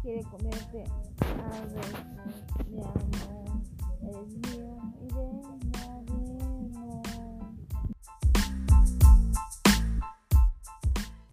quiere comerte algo